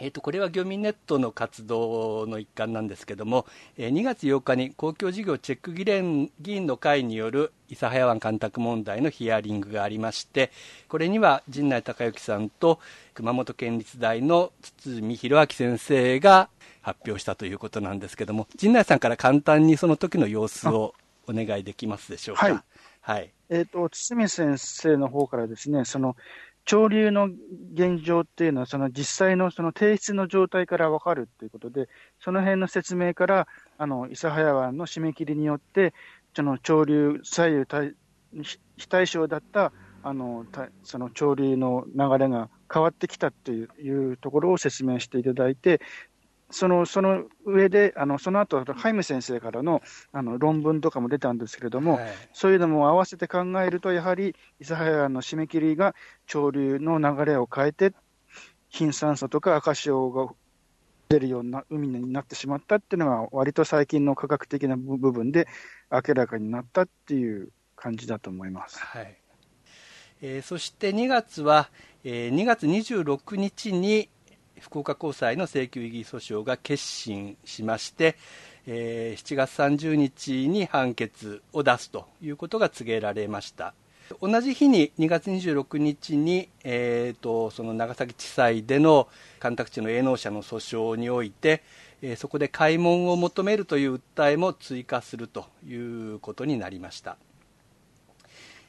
えーと、これは漁民ネットの活動の一環なんですけども、えー、2月8日に公共事業チェック議連議員の会による諫早湾干拓問題のヒアリングがありましてこれには陣内孝之さんと熊本県立大の堤弘明先生が発表したということなんですけども陣内さんから簡単にその時の様子をお願いできますでしょうか？はい。はい、えっ、ー、と、堤先生の方からですね、その、潮流の現状っていうのは、その実際のその提出の状態から分かるということで、その辺の説明から、あの、諫早湾の締め切りによって、その潮流、左右対、非対称だった、あの、その潮流の流れが変わってきたっていうところを説明していただいて、そのその上で、あのその後ハイム先生からのあの論文とかも出たんですけれども、はい、そういうのも合わせて考えると、やはり諫早湾の締め切りが潮流の流れを変えて、貧酸素とか赤潮が出るような海になってしまったっていうのが、割と最近の科学的な部分で明らかになったっていう感じだと思います。はいえー、そして2月は、えー、2月26日に、福岡高裁の請求異議訴訟が決審しまして、えー、7月30日に判決を出すということが告げられました。同じ日に2月26日に、えーと、その長崎地裁での干拓地の営農者の訴訟において、えー、そこで開門を求めるという訴えも追加するということになりました、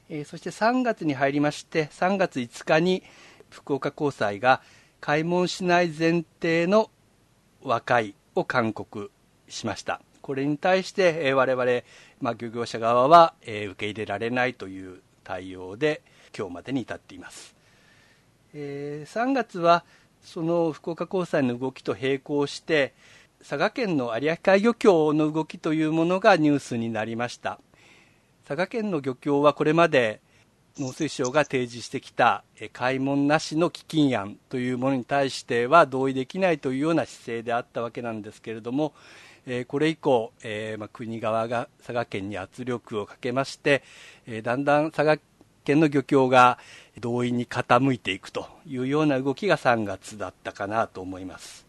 えー、そして3月に入りまして3月5日に福岡高裁が開門しない前提の和解を勧告しました。これに対して、えー、我々、まあ、漁業者側は、えー、受け入れられないという対応で今日までに至っています、えー、3月はその福岡高裁の動きと並行して佐賀県の有明海漁協の動きというものがニュースになりました。佐賀県の漁協はこれまで農水省が提示してきた開門なしの基金案というものに対しては同意できないというような姿勢であったわけなんですけれどもこれ以降、ま国側が佐賀県に圧力をかけまして、だんだん佐賀県の漁協が同意に傾いていくというような動きが3月だったかなと思います。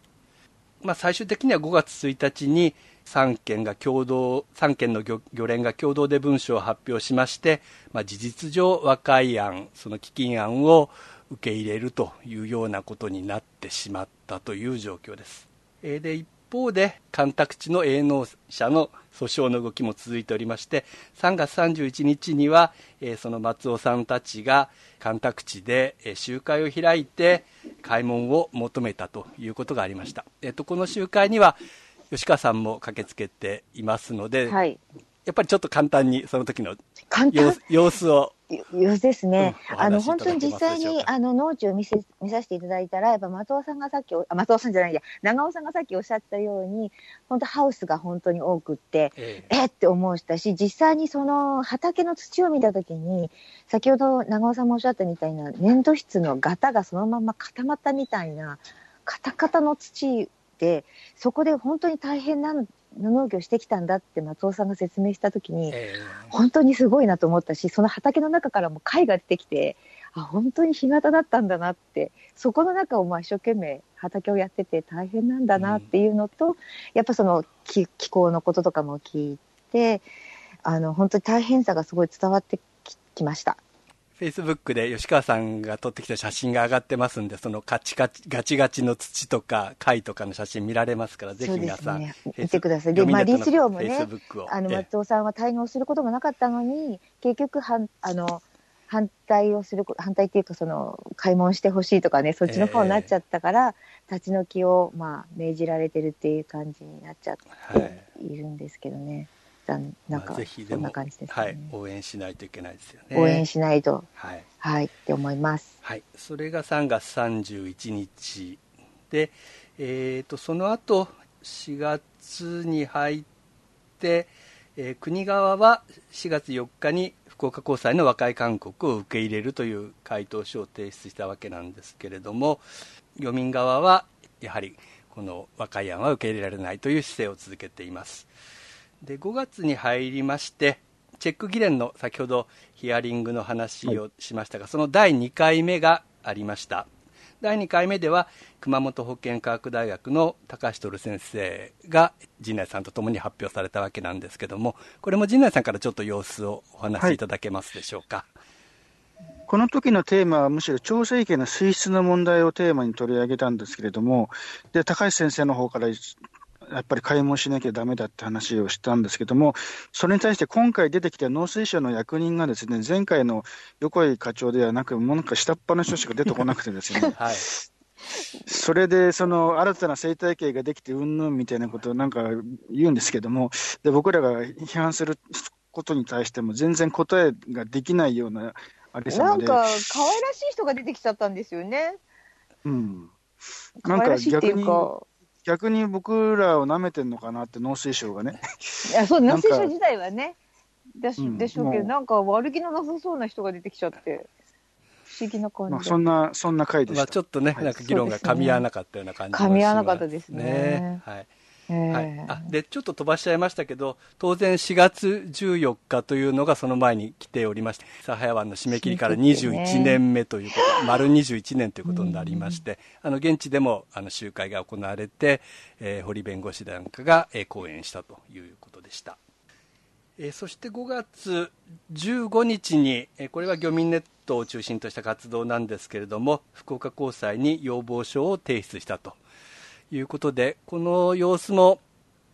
まあ、最終的には5月1日に3県が共同3県の漁連が共同で文書を発表しまして、まあ、事実上和解案その基金案を受け入れるというようなことになってしまったという状況です。で一方で干拓地の営農者の訴訟の動きも続いておりまして3月31日には、その松尾さんたちが干拓地で、集会を開いて開門を求めたということがありました、えっと、この集会には吉川さんも駆けつけていますので、はい、やっぱりちょっと簡単にその時の様子を 様子ですね、うん、あの本当に実際にあの農地を見せ見させていただいたら、やっぱ松尾さんがさっき、あ松尾さんじゃないや、長尾さんがさっきおっしゃったように、本当、ハウスが本当に多くって、ええ。えって思うしたし、実際にその畑の土を見たときに、先ほど長尾さんもおっしゃったみたいな、粘土質の型がそのまま固まったみたいな、カタカタの土で、そこで本当に大変な農業してきたんだって松尾さんが説明したときに、えー、本当にすごいなと思ったし、その畑の中からも貝が出てきて、あ、本当に干潟だったんだなって、そこの中をまあ一生懸命畑をやってて大変なんだなっていうのと、うん、やっぱその気気候のこととかも聞いて、あの、本当に大変さがすごい伝わってきました。フェイスブックで吉川さんが撮ってきた写真が上がってますんで、そのカチカチ、ガチガチの土とか貝とかの写真見られますから、ぜひ皆さん、ね、見てください。で、まあ、リース量もね、あの、松尾さんは滞納することがなかったのに、結局、はん、あの、反対をする、反対っていうか、その、開門してほしいとかね、そっちの方になっちゃったから、えー、立ち退きを、まあ、命じられてるっていう感じになっちゃっているんですけどね。はいなんか、ぜひでも、ね、はい、応援しないといけないですよね。応援しないと、はい、はい、って思います。はい、それが3月31日で、えーと、その後4月に入って、えー、国側は4月4日に福岡高裁の和解勧告を受け入れるという回答書を提出したわけなんですけれども漁民側はやはりこの和解案は受け入れられないという姿勢を続けています。で5月に入りましてチェック議連の先ほどヒアリングの話をしましたが、はい、その第2回目がありました。第2回目では熊本保健科学大学の高橋徹先生が陣内さんとともに発表されたわけなんですけどもこれも陣内さんからちょっと様子をお話しいただけますでしょうか、はい。この時のテーマはむしろ調整権の水質の問題をテーマに取り上げたんですけれども、で高橋先生の方からやっぱり開門しなきゃだめだって話をしたんですけども、それに対して今回出てきた農水省の役人がですね、前回の横井課長ではなく、もうなんか下っ端の人しか出てこなくてですね、はい、それでその新たな生態系ができてうんぬんみたいなことをなんか言うんですけども、で僕らが批判することに対しても全然答えができないようなあれなんか可愛らしい人が出てきちゃったんですよね。うん。なんか逆に。逆に僕らを舐めてんのかなって、農水省がね。いや、そう、農水省自体はね、でし,、でしょうけど、なんか悪気のなさそうな人が出てきちゃって。不思議な感じ、まあ、そんな、そんな回でした。まあ、ちょっとね、はい、なんか議論が噛み合わなかったような感じ、ね、噛み合わなかったですね。はい。はい、あでちょっと飛ばしちゃいましたけど当然4月14日というのがその前に来ておりましてサハヤ湾の締め切りから21年目ということ、ね、丸21年ということになりまして、あの現地でもあの集会が行われて、えー、堀弁護士なんかが、えー、講演したということでした。えー、そして5月15日に、えー、これは漁民ネットを中心とした活動なんですけれども、福岡高裁に要望書を提出したということで、この様子も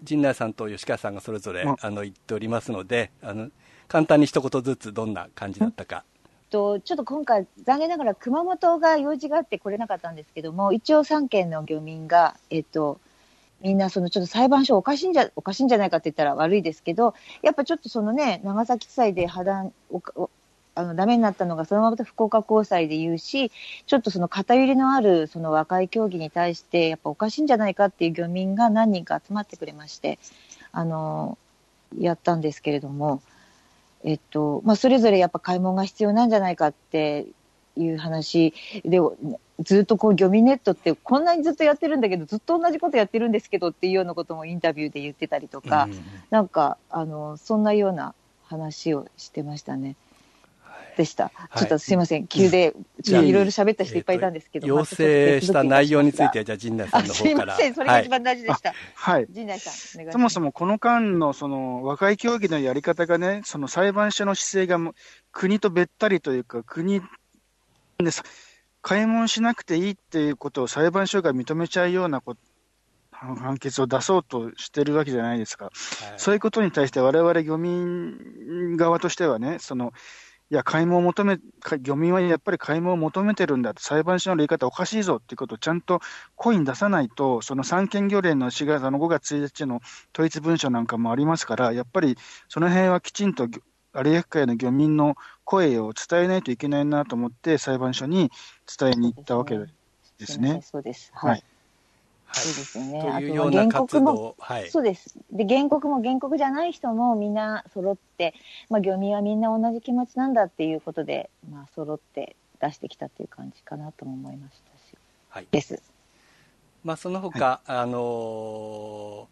陣内さんと吉川さんがそれぞれ、あの言っておりますので、あの簡単に一言ずつどんな感じだったか。とちょっと今回、残念ながら熊本が用事があって来れなかったんですけども、一応3県の漁民が、えっと、みんなそのちょっと裁判所おかしいんじゃ、おかしいんじゃないかって言ったら悪いですけど、やっぱちょっとそのね、長崎地裁で破談、おあのダメになったのがそのまま福岡高裁で言うし、ちょっとその偏りのあるその和解協議に対して、やっぱおかしいんじゃないかっていう漁民が何人か集まってくれまして、あの、やったんですけれども、えっと、まあ、それぞれやっぱ買い物が必要なんじゃないかっていう話で、ずっとこう、漁民ネットってこんなにずっとやってるんだけど、ずっと同じことやってるんですけどっていうようなこともインタビューで言ってたりとか、うん、なんか、あの、そんなような話をしてましたね。でした。ちょっとすいません、急で、いろいろ喋った人いっぱいいたんですけど、要請した内容については、じゃあ、陣内さんの方から。すいません、それが一番大事でした。はい。陣内さん、そもそもこの間の、その、和解協議のやり方がね、その裁判所の姿勢が、国とべったりというか、国で、開門しなくていいっていうことを裁判所が認めちゃうようなこと判決を出そうとしてるわけじゃないですか、はい、そういうことに対して、われわれ漁民側としてはね、そのいや、開門を求め、漁民はやっぱり開門を求めてるんだと、裁判所の言い方おかしいぞっていうことをちゃんと声に出さないと、その三権漁連の4月の5月1日の統一文書なんかもありますから、やっぱりその辺はきちんと有明海の漁民の声を伝えないといけないなと思って、裁判所に伝えに行ったわけですね。そうです。はいそうですよね。というような活動はい、そうです。で、原告も原告じゃない人もみんな揃って、まあ、漁民はみんな同じ気持ちなんだっていうことで、まあ、揃って出してきたっていう感じかなとも思いましたし。はい。です。まあ、その他、はい、あの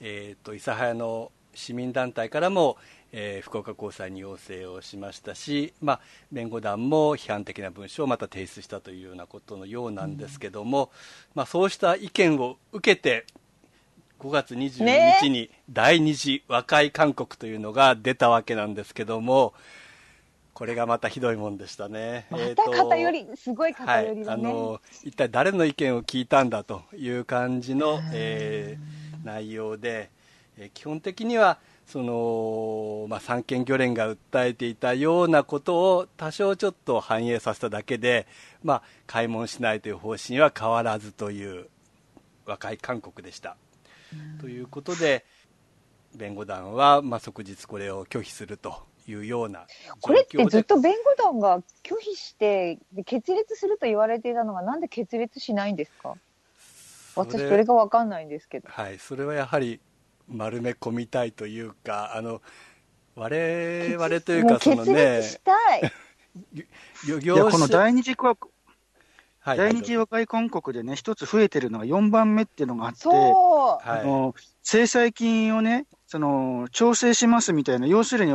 えっ、ー、と、諫早の市民団体からも、えー、福岡高裁に要請をしましたし、まあ、弁護団も批判的な文書をまた提出したというようなことのようなんですけども、うん、まあ、そうした意見を受けて5月22日に第二次和解勧告というのが出たわけなんですけども、これがまたひどいもんでしたね。また偏り、すごい偏り、ね、はい、あの一体誰の意見を聞いたんだという感じの、えー、内容で、えー、基本的にはその、まあ、三権漁連が訴えていたようなことを多少ちょっと反映させただけで、まあ、開門しないという方針は変わらずという和解勧告でした。ということで、弁護団は、まあ、即日これを拒否するというようなこれってずっと弁護団が拒否して決裂すると言われていたのがなんで決裂しないんですか？私それが分かんないんですけど。はいそれはやはり丸め込みたいというか、あの我々というか、そのね、い。やこの第二次国、はい、第二次和解勧告でね、一つ増えてるのが4番目っていうのがあって、あの制裁金をね、その調整しますみたいな、要するに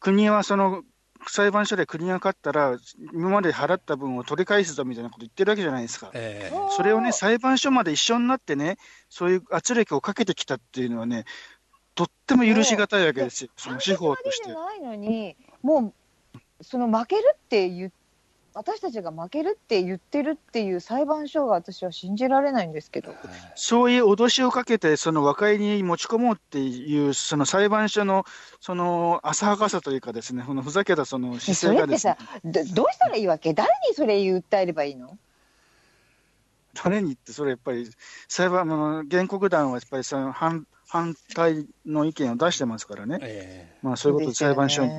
国はその裁判所で国が勝ったら、今まで払った分を取り返すぞみたいなこと言ってるわけじゃないですか。えー、それをね、裁判所まで一緒になってね、そういう圧力をかけてきたっていうのはね、とっても許しがたいわけですよ、その司法として。ないのに、もう、その負けるって言っ私たちが負けるって言ってるっていう裁判所が私は信じられないんですけど。そういう脅しをかけて、その和解に持ち込もうっていう、その裁判所の、その浅はかさというかですね、このふざけたその姿勢がです、ね、それってさど、どうしたらいいわけ？誰にそれ訴えればいいの？誰にって、それやっぱり、裁判の原告団はやっぱりその反反対の意見を出してますからね、えー、まあ、そういうことで裁判所に。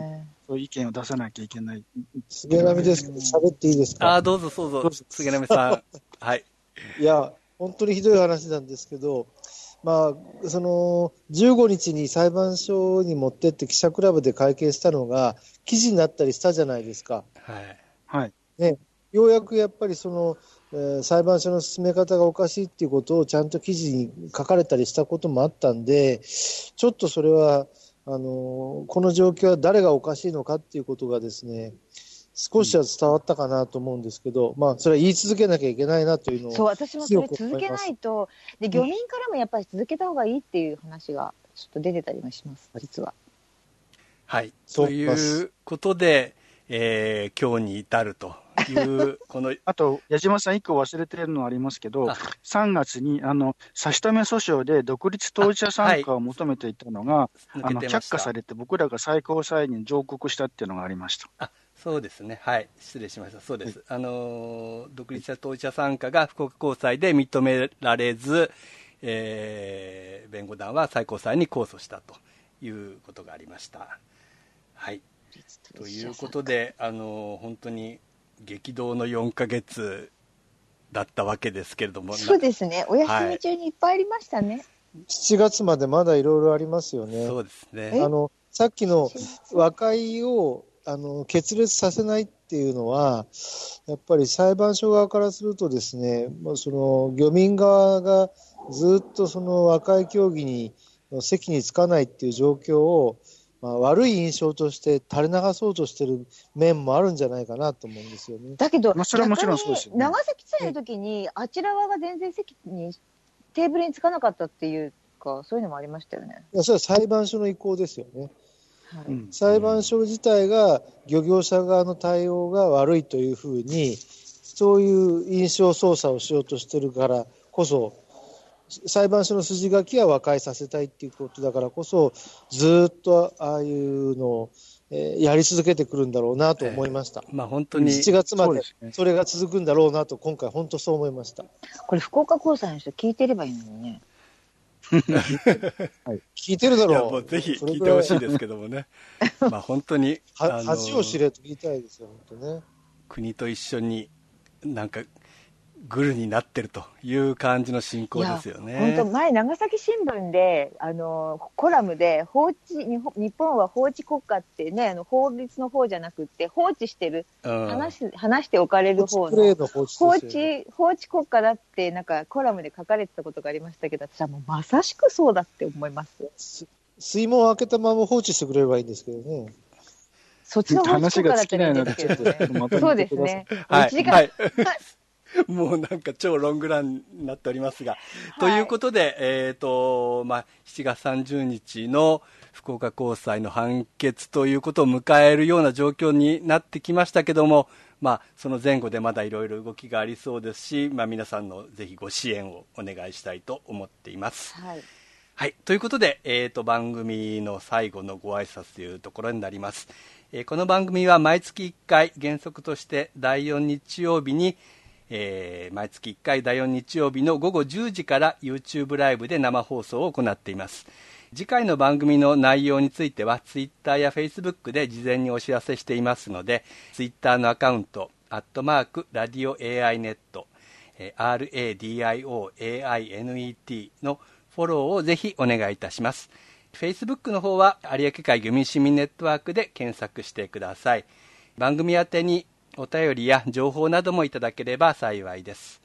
そう意見を出さなきゃいけない。菅波ですけど、喋っていいですか？あどうぞ、どうぞ、菅波さん。はい。いや、本当にひどい話なんですけど、まあ、その、15日に裁判所に持ってって記者クラブで会見したのが、記事になったりしたじゃないですか。はい。はい。ね、ようやくやっぱりその、えー、裁判所の進め方がおかしいっていうことをちゃんと記事に書かれたりしたこともあったんで、ちょっとそれは、あのこの状況は誰がおかしいのかっていうことがですね、少しは伝わったかなと思うんですけど、まあ、それは言い続けなきゃいけないなというのをそう、私もそれ続けないと、で、漁民からもやっぱり続けた方がいいっていう話がちょっと出てたりもします、実は。はい。ということで、えー、今日に至るという、この。あと、矢島さん一個忘れてるのありますけど、3月に、あの、差し止め訴訟で独立当事者参加を求めていたのが、あはい、あの、却下されて僕らが最高裁に上告したっていうのがありました。あそうですね、はい、失礼しました、そうです、はい、あの独立者当事者参加が福岡高裁で認められず、えー、弁護団は最高裁に控訴したということがありました。はい。ということで、あの本当に激動の4か月だったわけですけれども、そうですね、お休み中にいっぱいありましたね。はい、7月までまだいろいろありますよね。そうですね。あのさっきの和解をあの決裂させないっていうのは、やっぱり裁判所側からすると、ですねその漁民側がずっとその和解協議に席につかないっていう状況を、まあ、悪い印象として垂れ流そうとしてる面もあるんじゃないかなと思うんですよね。だけど、まあ、それはもちろんそうですよ、ね、長崎地裁の時に、あちら側が全然席に、テーブルにつかなかったっていうか、そういうのもありましたよね。いやそれは裁判所の意向ですよね。はい、裁判所自体が漁業者側の対応が悪いというふうに、そういう印象操作をしようとしてるからこそ、裁判所の筋書きは和解させたいっていうことだからこそ、ずっとああいうのを、えー、やり続けてくるんだろうなと思いました。えー、まあ、本当に7月までそれが続くんだろうなと、今回、本当そう思いました。これ、福岡高裁の人、聞いてればいいのにね。はい、聞いてるだろう。もうぜひ聞いてほしいですけどもね。まあ本当に。恥を知れと言いたいですよ、本当ね。国と一緒になんかグルになってるという感じの進行ですよね。本当前長崎新聞であのコラムで放置日本は法治国家ってねあの法律の方じゃなくて放置してる、うん、話話しておかれる方の放置放置国家だってなんかコラムで書かれてたことがありましたけど私はもうまさしくそうだって思います。水門を開けたまま放置してくれればいいんですけどね。そっちの話が尽きないので、そうですね。はい、1時間、はい もうなんか超ロングランになっておりますが。はい、ということで、えっ、ー、と、まあ、7月30日の福岡高裁の判決ということを迎えるような状況になってきましたけども、まあ、その前後でまだいろいろ動きがありそうですし、まあ、皆さんのぜひご支援をお願いしたいと思っています。はい。はい、ということで、えーと、番組の最後のご挨拶というところになります。えー、この番組は毎月1回原則として第4日曜日にえー、毎月1回第4日曜日の午後10時から YouTube ライブで生放送を行っています。次回の番組の内容については Twitter や Facebook で事前にお知らせしていますので Twitter のアカウントアットマークラディオ AI ネット RADIOAINET のフォローをぜひお願いいたします。Facebook の方は有明海漁民市民ネットワークで検索してください。番組宛にお便りや情報などもいただければ幸いです。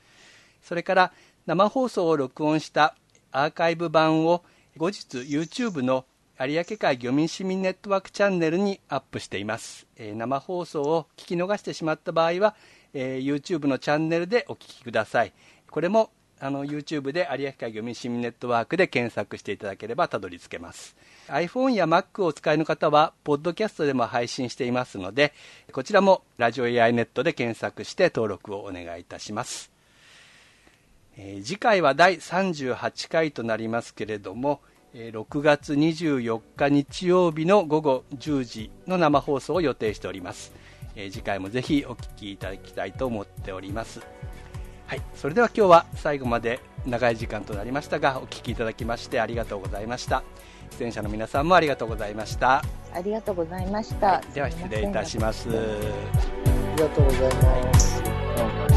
それから生放送を録音したアーカイブ版を後日 YouTube の有明海漁民市民ネットワークチャンネルにアップしています。えー、生放送を聞き逃してしまった場合は、えー、YouTube のチャンネルでお聞きください。これもあの YouTube で有明海漁民市民ネットワークで検索していただければたどり着けます。iPhone や Mac をお使いの方はポッドキャストでも配信していますのでこちらもラジオ AI ネットで検索して登録をお願いいたします、えー、次回は第38回となりますけれども6月24日日曜日の午後10時の生放送を予定しております、次回もぜひお聞きいただきたいと思っております。はい、それでは今日は最後まで長い時間となりましたがお聞きいただきましてありがとうございました。出演者の皆さんもありがとうございました。ありがとうございました、はい、では失礼いたします。ありがとうございます